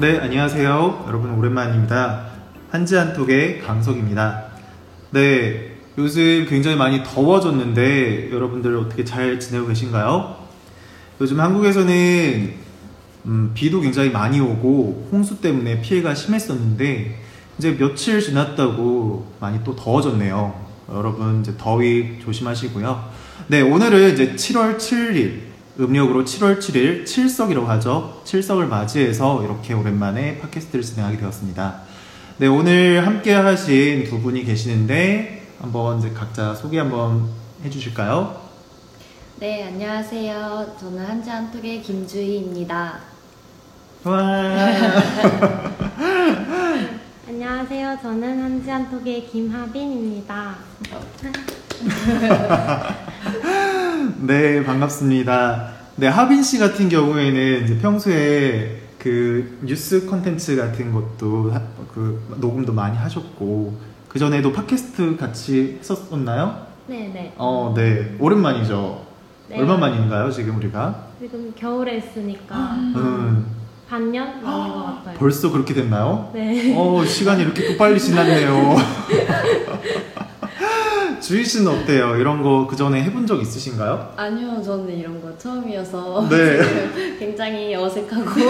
네, 안녕하세요. 여러분 오랜만입니다. 한지한톡의 강석입니다. 네, 요즘 굉장히 많이 더워졌는데 여러분들 어떻게 잘 지내고 계신가요? 요즘 한국에서는 음, 비도 굉장히 많이 오고 홍수 때문에 피해가 심했었는데 이제 며칠 지났다고 많이 또 더워졌네요. 여러분 이제 더위 조심하시고요. 네, 오늘은 이제 7월 7일 음력으로 7월 7일 칠석이라고 하죠. 칠석을 맞이해서 이렇게 오랜만에 팟캐스트를 진행하게 되었습니다. 네, 오늘 함께 하신 두 분이 계시는데 한번 각자 소개 한번 해주실까요? 네, 안녕하세요. 저는 한지한톡의 김주희입니다. 와. 안녕하세요. 저는 한지한톡의 김하빈입니다. 네, 반갑습니다. 네, 하빈 씨 같은 경우에는 이제 평소에 그 뉴스 컨텐츠 같은 것도 하- 그 녹음도 많이 하셨고 그 전에도 팟캐스트 같이 했었나요? 네 네. 어, 네, 오랜만이죠. 네. 얼마 만인가요, 지금 우리가? 지금 겨울에 했으니까 음, 반년 만인 것 같아요. 벌써 그렇게 됐나요? 네. 어, 시간이 이렇게 또 빨리 지났네요. 주희 씨는 어때요? 이런 거 그 전에 해본 적 있으신가요? 아니요, 저는 이런 거 처음이어서 네. 지금 굉장히 어색하고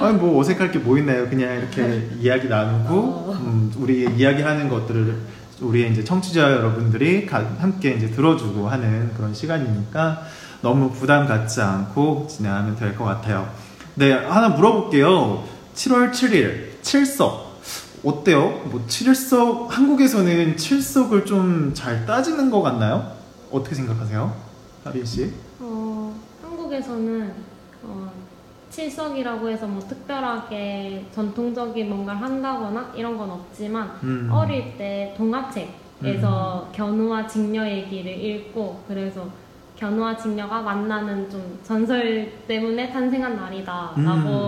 아니 뭐 어색할 게 뭐 있나요? 그냥 이렇게 이야기 나누고 어. 음, 우리 이야기하는 것들을 우리 이제 청취자 여러분들이 가- 함께 이제 들어주고 하는 그런 시간이니까 너무 부담 갖지 않고 진행하면 될 것 같아요. 네 하나 물어볼게요. 7월 7일 칠석 어때요? 뭐 칠석 한국에서는 칠석을 좀 잘 따지는 것 같나요? 어떻게 생각하세요, 하빈 씨? 어, 한국에서는 어, 칠석이라고 해서 뭐 특별하게 전통적인 뭔가를 한다거나 이런 건 없지만 음. 어릴 때 동화책에서 견우와 직녀 얘기를 읽고 그래서 견우와 직녀가 만나는 좀 전설 때문에 탄생한 날이다라고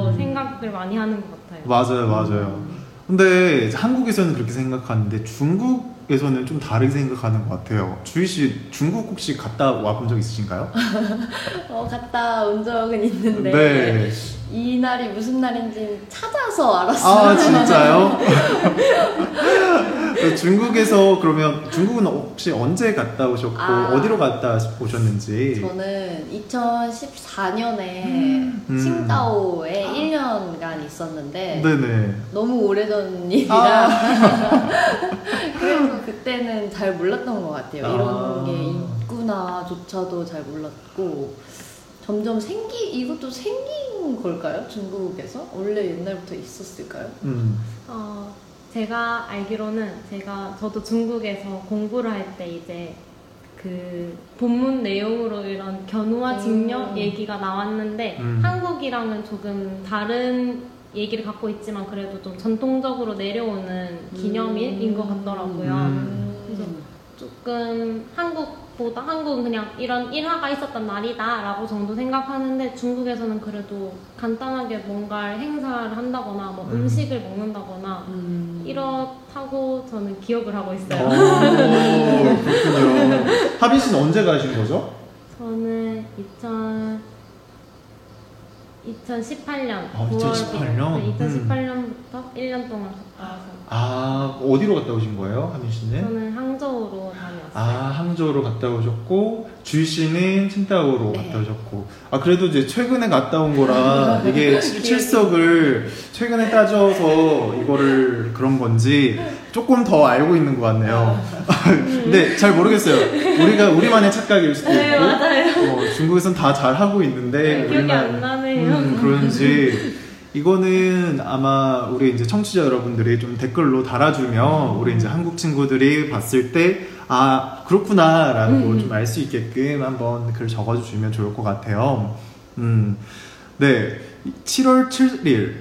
음. 생각을 많이 하는 것 같아요. 맞아요, 맞아요. 근데 한국에서는 그렇게 생각하는데 중국에서는 좀 다르게 생각하는 것 같아요. 주희 씨 중국 혹시 갔다 와 본 적 있으신가요? 어, 갔다 온 적은 있는데 네. 이 날이 무슨 날인지 찾아서 알았어요. 아 진짜요? 중국에서 그러면 중국은 혹시 언제 갔다 오셨고 아. 어디로 갔다 오셨는지? 저는 2014년에 음. 칭다오에 1년간 있었는데 네네. 너무 오래전 일이라 아. 그래서 그때는 잘 몰랐던 것 같아요. 아. 이런 게 있구나조차도 잘 몰랐고 점점 생기 이것도 생긴 걸까요? 중국에서 원래 옛날부터 있었을까요? 음. 어, 제가 알기로는 제가 저도 중국에서 공부를 할 때 이제 그 본문 내용으로 이런 견우와 직녀 음. 얘기가 나왔는데 음. 한국이랑은 조금 다른 얘기를 갖고 있지만 그래도 좀 전통적으로 내려오는 기념일인 것 같더라고요. 음. 그래서 조금 한국 보다 한국은 그냥 이런 일화가 있었던 날이다 라고 정도 생각하는데 중국에서는 그래도 간단하게 뭔가 행사를 한다거나 뭐 음. 음. 식을 먹는다거나 음. 이렇다고 저는 기억을 하고 있어요. 어, 그렇군요. 하빈 씨는 언제 가신 거죠? 저는 2000 2018년 아, 2018 년? 네, 2018년부터 1년 동안 갔다 와서 아 어디로 갔다 오신 거예요, 하빈 씨는? 저는 항저우로 다녔어요. 아 항저우로 갔다 오셨고 주희 씨는 칭다오로 네. 갔다 오셨고 아 그래도 이제 최근에 갔다 온 거라 이게 칠- 칠석을 최근에 따져서 이거를 그런 건지 조금 더 알고 있는 것 같네요. 근데 잘 모르겠어요. 우리가 우리만의 착각일 수도 있고 네, 맞아요. 어, 중국에선 다 잘 하고 있는데 네, 기억이 우리만- 안나 음, 그런지 이거는 아마 우리 이제 청취자 여러분들이 좀 댓글로 달아주면 우리 이제 한국 친구들이 봤을 때 아 그렇구나라고 음. 좀알 수 있게끔 한번 글 적어주시면 좋을 것 같아요. 음, 네, 7월 7일.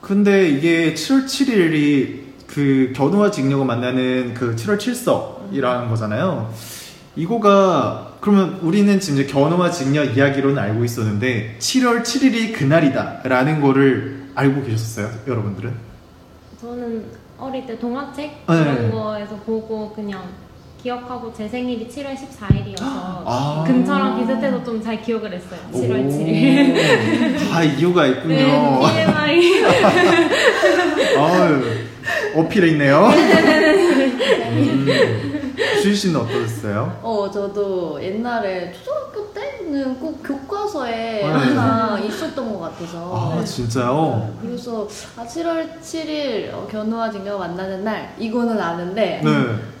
근데 이게 7월 7일이 그 견우와 직녀가 만나는 그 7월 7석이라는 거잖아요. 이거가 그러면 우리는 지금 이제 견우와 직녀 이야기로는 알고 있었는데 7월 7일이 그날이다라는 거를 알고 계셨어요, 여러분들은? 저는 어릴 때 동화책 네. 그런 거에서 보고 그냥 기억하고 제 생일이 7월 14일이어서 아. 근처랑 비슷해서 좀 잘 기억을 했어요. 7월 오, 7일. 다 이유가 있군요. 네, TMI. 아유, 어필해 있네요. 음, 주희 씨는 어떠셨어요? 어, 저도 옛날에 초등학교 때는 꼭 교과서에 네. 항상 있었던 것 같아서. 아, 네. 진짜요? 그래서 아, 7월 7일 어, 견우와 직녀가 만나는 날 이거는 아는데 네.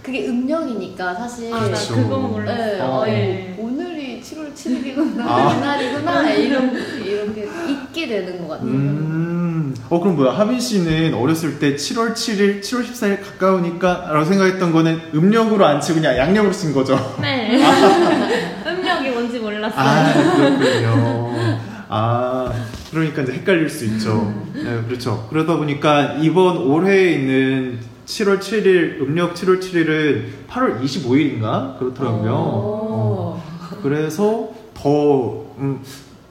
그게 음력이니까 사실 아, 나 그쵸. 그건 몰랐어. 네, 어. 어, 네. 오늘이 7월 7일이구나 아. 그날이구나 이런 이렇게 잊게 되는 것 같아요. 음, 어, 그럼 뭐야. 하빈 씨는 어렸을 때 7월 7일, 7월 14일 가까우니까 라고 생각했던 거는 음력으로 안 치고 그냥 양력으로 쓴 거죠. 네. 음력이 뭔지 몰랐어요. 아, 그렇군요. 아, 그러니까 이제 헷갈릴 수 있죠. 네, 그렇죠. 그러다 보니까 이번 올해에 있는 7월 7일, 음력 7월 7일은 8월 25일인가? 그렇더라고요. 어, 오. 그래서 더, 음,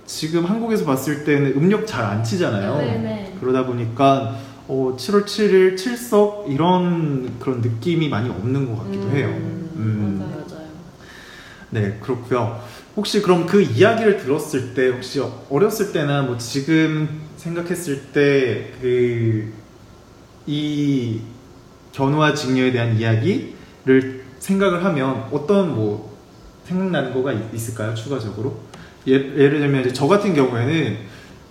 지금 한국에서 봤을 때는 음력 잘 안 치잖아요. 네네. 그러다 보니까 어, 7월 7일 칠석 이런 그런 느낌이 많이 없는 것 같기도 해요. 음. 맞아요. 맞아요. 네, 그렇고요. 혹시 그럼 그 이야기를 들었을 때 혹시 어렸을 때나 뭐 지금 생각했을 때 그 이 견우와 직녀에 대한 이야기를 생각을 하면 어떤 뭐 생각나는 거가 있- 있을까요? 추가적으로 예, 예를 들면 이제 저 같은 경우에는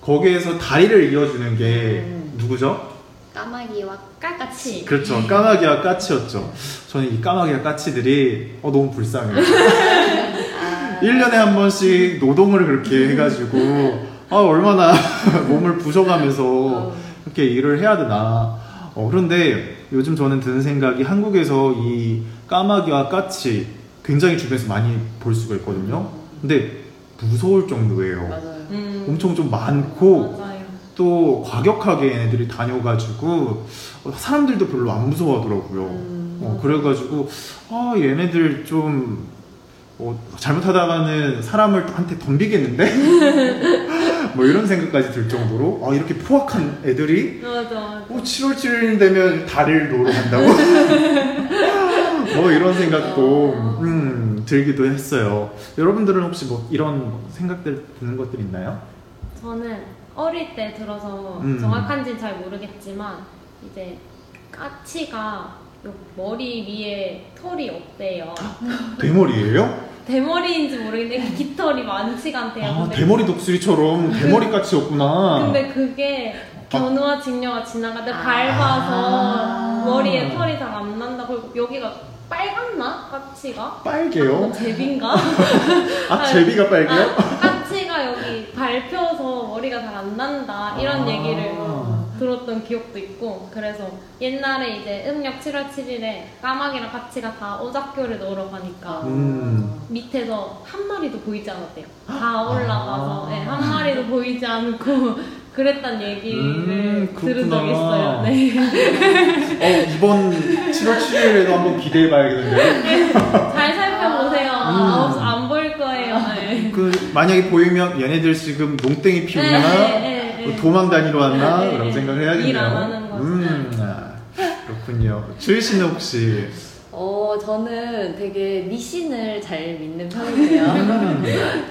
거기에서 다리를 이어주는 게 음. 누구죠? 까마귀와 깔같이. 그렇죠. 까마귀와 까치였죠. 저는 이 까마귀와 까치들이 어, 너무 불쌍해요. 아, 1년에 한 번씩 노동을 그렇게 해가지고 아 얼마나 몸을 부셔가면서 어. 이렇게 일을 해야 되나 어, 그런데 요즘 저는 드는 생각이 한국에서 이 까마귀와 까치 굉장히 주변에서 많이 볼 수가 있거든요 근데 무서울 정도예요 맞아요. 음. 엄청 좀 많고 맞아요. 또 과격하게 얘네들이 다녀가지고 어, 사람들도 별로 안 무서워하더라고요 음. 어, 그래가지고 아 얘네들 좀 어, 잘못하다가는 사람을 한테 덤비겠는데? 뭐 이런 생각까지 들 정도로 아 이렇게 포악한 애들이 맞아. 맞아. 어, 7월 7일 되면 다리를 놓으러 간다고? 뭐 이런 생각도 음, 들기도 했어요 여러분들은 혹시 뭐 이런 생각들 드는 것들 있나요? 저는 어릴 때 들어서 음. 정확한지는 잘 모르겠지만 이제 까치가 요 머리 위에 털이 없대요. 대머리예요? 대머리인지 모르겠는데 깃털이 많지가 않대요. 아 근데 대머리 독수리처럼 대머리 까치였구나 근데 그게 견우와 직녀가 지나가다 아. 밟아서 머리에 털이 잘 안 난다. 그리고 여기가 빨갛나? 까치가? 빨개요? 어, 제비인가? 아 제비가 빨개요? 아, 까치가 여기 밟혀서 머리가 잘 안 난다. 이런 아. 얘기를 들었던 기억도 있고 그래서 옛날에 이제 음력 7월 7일에 까마귀랑 까치가 다 오작교를 넣으러 가니까 음. 밑에서 한 마리도 보이지 않았대요. 다 올라가서 아. 네, 한 마리도 보이지 않고 그랬단 얘기를 음, 들은 적. 있어요. 네. 어, 이번 7월 7일에도 한번 기대해 봐야겠는데요. 잘 살펴보세요. 음. 아, 안 보일 거예요. 네. 그 만약에 보이면 얘네들 지금 농땡이 피우나 네, 네, 네. 뭐 도망 다니러 왔나 네, 그런 네. 생각을 해야겠네요. 일 안 하는 거죠. 음, 아, 그렇군요. 주희 씨는 혹시 어, 저는 되게 미신을 잘 믿는 편이에요. 음,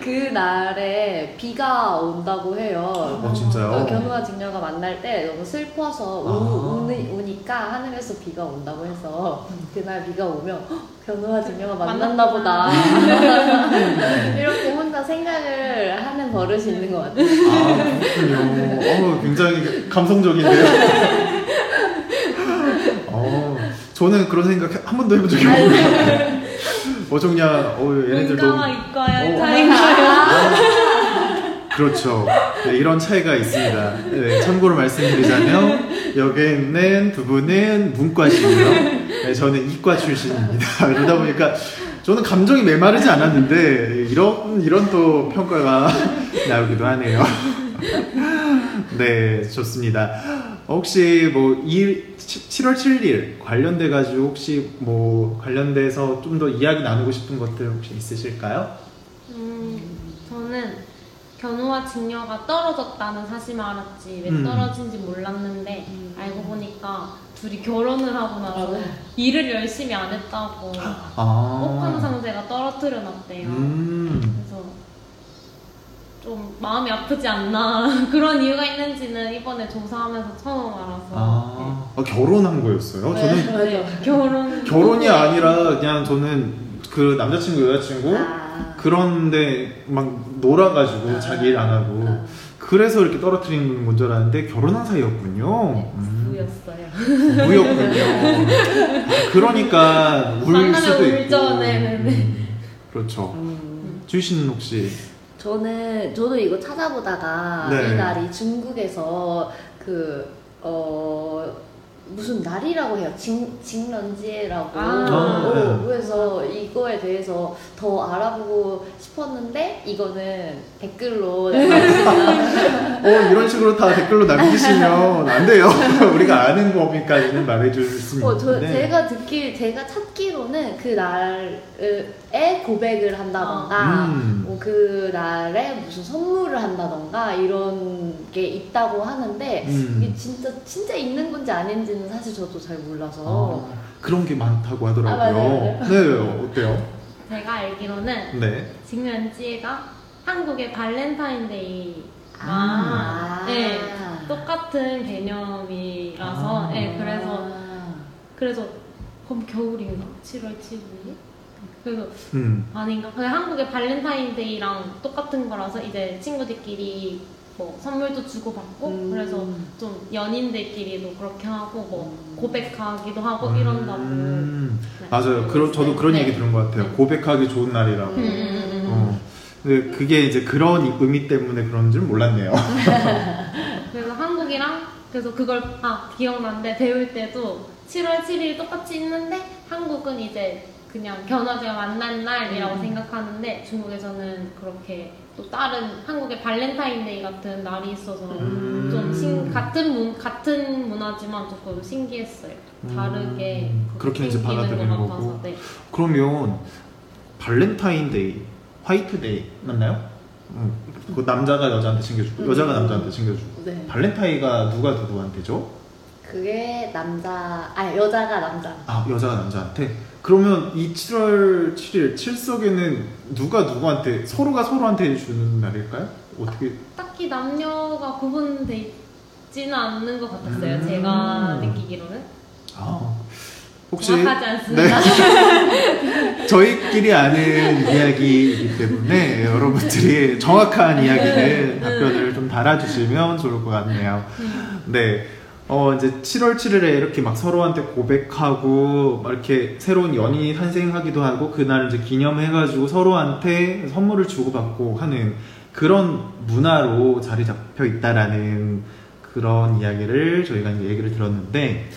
그날에 비가 온다고 해요. 어 진짜요? 어, 견우와 직녀가 만날 때 너무 슬퍼서 아. 우, 우니, 우니까 하늘에서 비가 온다고 해서 그날 비가 오면 "헉, 견우와 직녀가 만났나 보다 이렇게 혼자 생각을 하는 버릇이 있는 것 같아요. 아 그렇군요. 어, 굉장히 감성적인데요. 어, 저는 그런 생각 한 번도 해본 적이 없어요. 어저 그냥 어, 이과의 어. 차이인가요? 그렇죠. 네, 이런 차이가 있습니다. 네, 참고로 말씀드리자면 여기에 있는 두 분은 문과시고요. 네, 저는 이과 출신입니다. 그러다 보니까 저는 감정이 메마르지 않았는데 이런 이런 또 평가가 나오기도 하네요. 네, 좋습니다. 혹시 뭐이 7월 7일 관련돼 가지고 혹시 뭐 관련돼서 좀 더 이야기 나누고 싶은 것들 혹시 있으실까요? 음, 저는 견우와 직녀가 떨어졌다는 사실만 알았지 왜 음. 떨어진지 몰랐는데 음. 알고 보니까 둘이 결혼을 하고 나서 맞아요. 일을 열심히 안 했다고 아. 혹한 상제가 떨어뜨려 놨대요. 음. 그래서 좀 마음이 아프지 않나 그런 이유가 있는지는 이번에 조사하면서 처음 알아서 아, 아, 결혼한 거였어요? 저는 네. 네, 결혼 결혼이 아니라 그냥 저는 그 남자친구 여자친구 아. 그런데 막 놀아가지고 자기 일 안 하고 그래서 이렇게 떨어뜨리는 건줄 알았는데 결혼한 사이였군요. 네, 음, 부였어요. 부였군요. 아, 그러니까 울 수도 있고. 울죠. 네, 네, 네. 음, 그렇죠. 음. 주희 씨는 혹시 저는 저도 이거 찾아보다가 네. 이 날이 중국에서 그 어. 무슨 날이라고 해요. 징, 징런지라고. 아. 아, 네. 그래서 이거에 대해서 더 알아보고 싶었는데 이거는 댓글로 어 이런 식으로 다 댓글로 남기시면 안 돼요. 우리가 아는 범위까지는 말해줄 수 어, 저, 있는데. 제가 듣기, 제가 찾기로는 그 날에 고백을 한다던가, 음. 뭐 그 날에 무슨 선물을 한다던가, 이런 게 있다고 하는데, 음. 이게 진짜, 진짜 있는 건지 아닌지는 사실 저도 잘 몰라서. 아, 그런 게 많다고 아, 하더라고요. 맞아요, 네, 어때요? 제가 알기로는 네. 情人节가 한국의 발렌타인데이 아. 네, 똑같은 개념이라서 아. 네, 그래서 그래서 그럼 겨울인가 7월 7일이 그래서 음. 아닌가 한국의 발렌타인데이랑 똑같은 거라서 이제 친구들끼리 뭐 선물도 주고받고 음. 그래서 좀 연인들끼리도 그렇게 하고 뭐 음. 고백하기도 하고 이런다고 음. 네. 맞아요. 그런 저도 그런 네. 얘기 들은 것 같아요. 고백하기 좋은 날이라고. 음, 음, 음, 음. 어. 근데 그게 이제 그런 의미 때문에 그런 줄 몰랐네요. 그래서 한국이랑 그래서 그걸 아 기억나는데 배울 때도 7월 7일 똑같이 있는데 한국은 이제 그냥 견우직녀가 만난 날이라고 음. 생각하는데 중국에서는 그렇게 또 다른 한국의 발렌타인데이 같은 날이 있어서 음. 좀 신, 같은 문, 같은 문화지만 조금 신기했어요. 다르게 음. 그렇게 이제 받아들이는 것 같아서, 거고. 네. 그러면 발렌타인데이, 화이트데이 맞나요? 음. 그 남자가 여자한테 챙겨주고 음. 여자가 남자한테 챙겨주고 네. 발렌타인가 누가 누구한테죠? 그게 남자, 아, 여자가 남자. 아 여자가 남자한테 그러면 이 7월 7일 칠석에는 누가 누구한테 서로가 서로한테 주는 날일까요? 어떻게 딱히 남녀가 구분돼 있지는 않는 것 같았어요. 음. 제가 느끼기로는. 아 혹시 정확하지 않습니다. 네. 저희끼리 아는 이야기이기 때문에 여러분들이 정확한 이야기를 답변을 좀 달아주시면 좋을 것 같네요. 네. 어, 이제 7월 7일에 이렇게 막 서로한테 고백하고, 막 이렇게 새로운 연인이 탄생하기도 하고, 그날 이제 기념해가지고 서로한테 선물을 주고받고 하는 그런 문화로 자리 잡혀 있다라는 그런 이야기를 저희가 이제 얘기를 들었는데,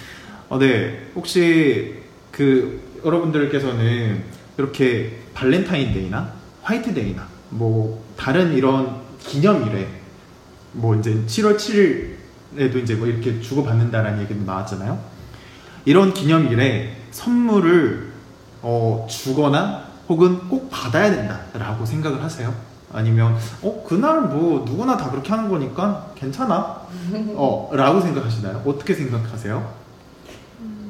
어, 네. 혹시 그 여러분들께서는 이렇게 발렌타인데이나 화이트데이나 뭐 다른 이런 기념일에 뭐 이제 7월 7일 에도 이제 뭐 이렇게 주고받는다라는 얘기도 나왔잖아요. 이런 기념일에 선물을 어, 주거나 혹은 꼭 받아야 된다라고 생각을 하세요? 아니면 어 그날 뭐 누구나 다 그렇게 하는 거니까 괜찮아 어 라고 생각하시나요? 어떻게 생각하세요?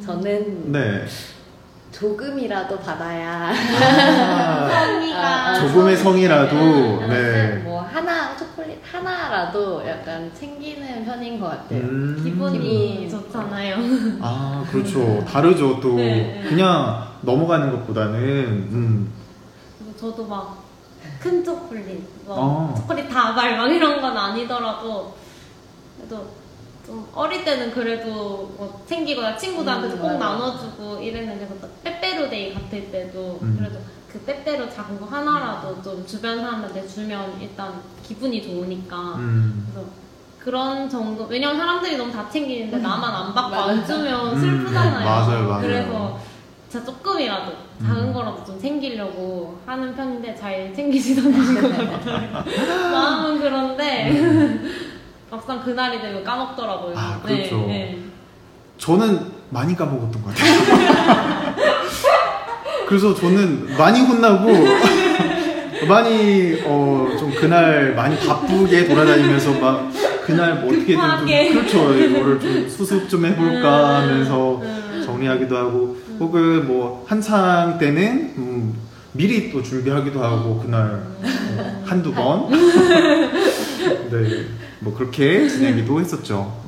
저는 네 조금이라도 받아야. 아, 성의가 아, 아, 조금의 성이라도 음, 네뭐 하나 초콜릿 하나라도 약간 챙기는 편인 것 같아요. 음. 기분이 음. 좋잖아요. 아 그렇죠 다르죠 또 네, 네. 그냥 넘어가는 것보다는 음. 그래서 저도 막 큰 초콜릿, 뭐 어. 초콜릿 다발 막 이런 건 아니더라도 그래도 좀 어릴 때는 그래도 뭐 챙기거나 친구들한테 음, 꼭 맞아요. 나눠주고 이랬는데 그래서 빼빼로데이 같을 때도 음. 그래도 그 빼빼로 작은 거 하나라도 좀 주변 사람한테 주면 일단 기분이 좋으니까 음. 그래서 그런 정도 왜냐면 사람들이 너무 다 챙기는데 나만 안 받고. 안 주면 음, 슬프잖아요. 맞아요, 맞아요. 그래서 진짜 조금이라도 작은 음. 거라도 좀 챙기려고 하는 편인데 잘 챙기지도 않는 것 같아요. 마음은 그런데 막상 그날이 되면 까먹더라고요. 아, 네, 그렇죠. 네, 저는 많이 까먹었던 것 같아요. 그래서 저는 많이 혼나고, 많이, 어, 좀 그날 많이 바쁘게 돌아다니면서 막, 그날 뭐 어떻게든 좀, 그렇죠. 이거를 좀 수습 좀 해볼까 음, 음. 하면서 정리하기도 하고, 혹은 뭐, 한창 때는, 음, 미리 또 준비하기도 하고, 그날, 어, 한두 번. 네. 뭐 그렇게 지내기도 했었죠.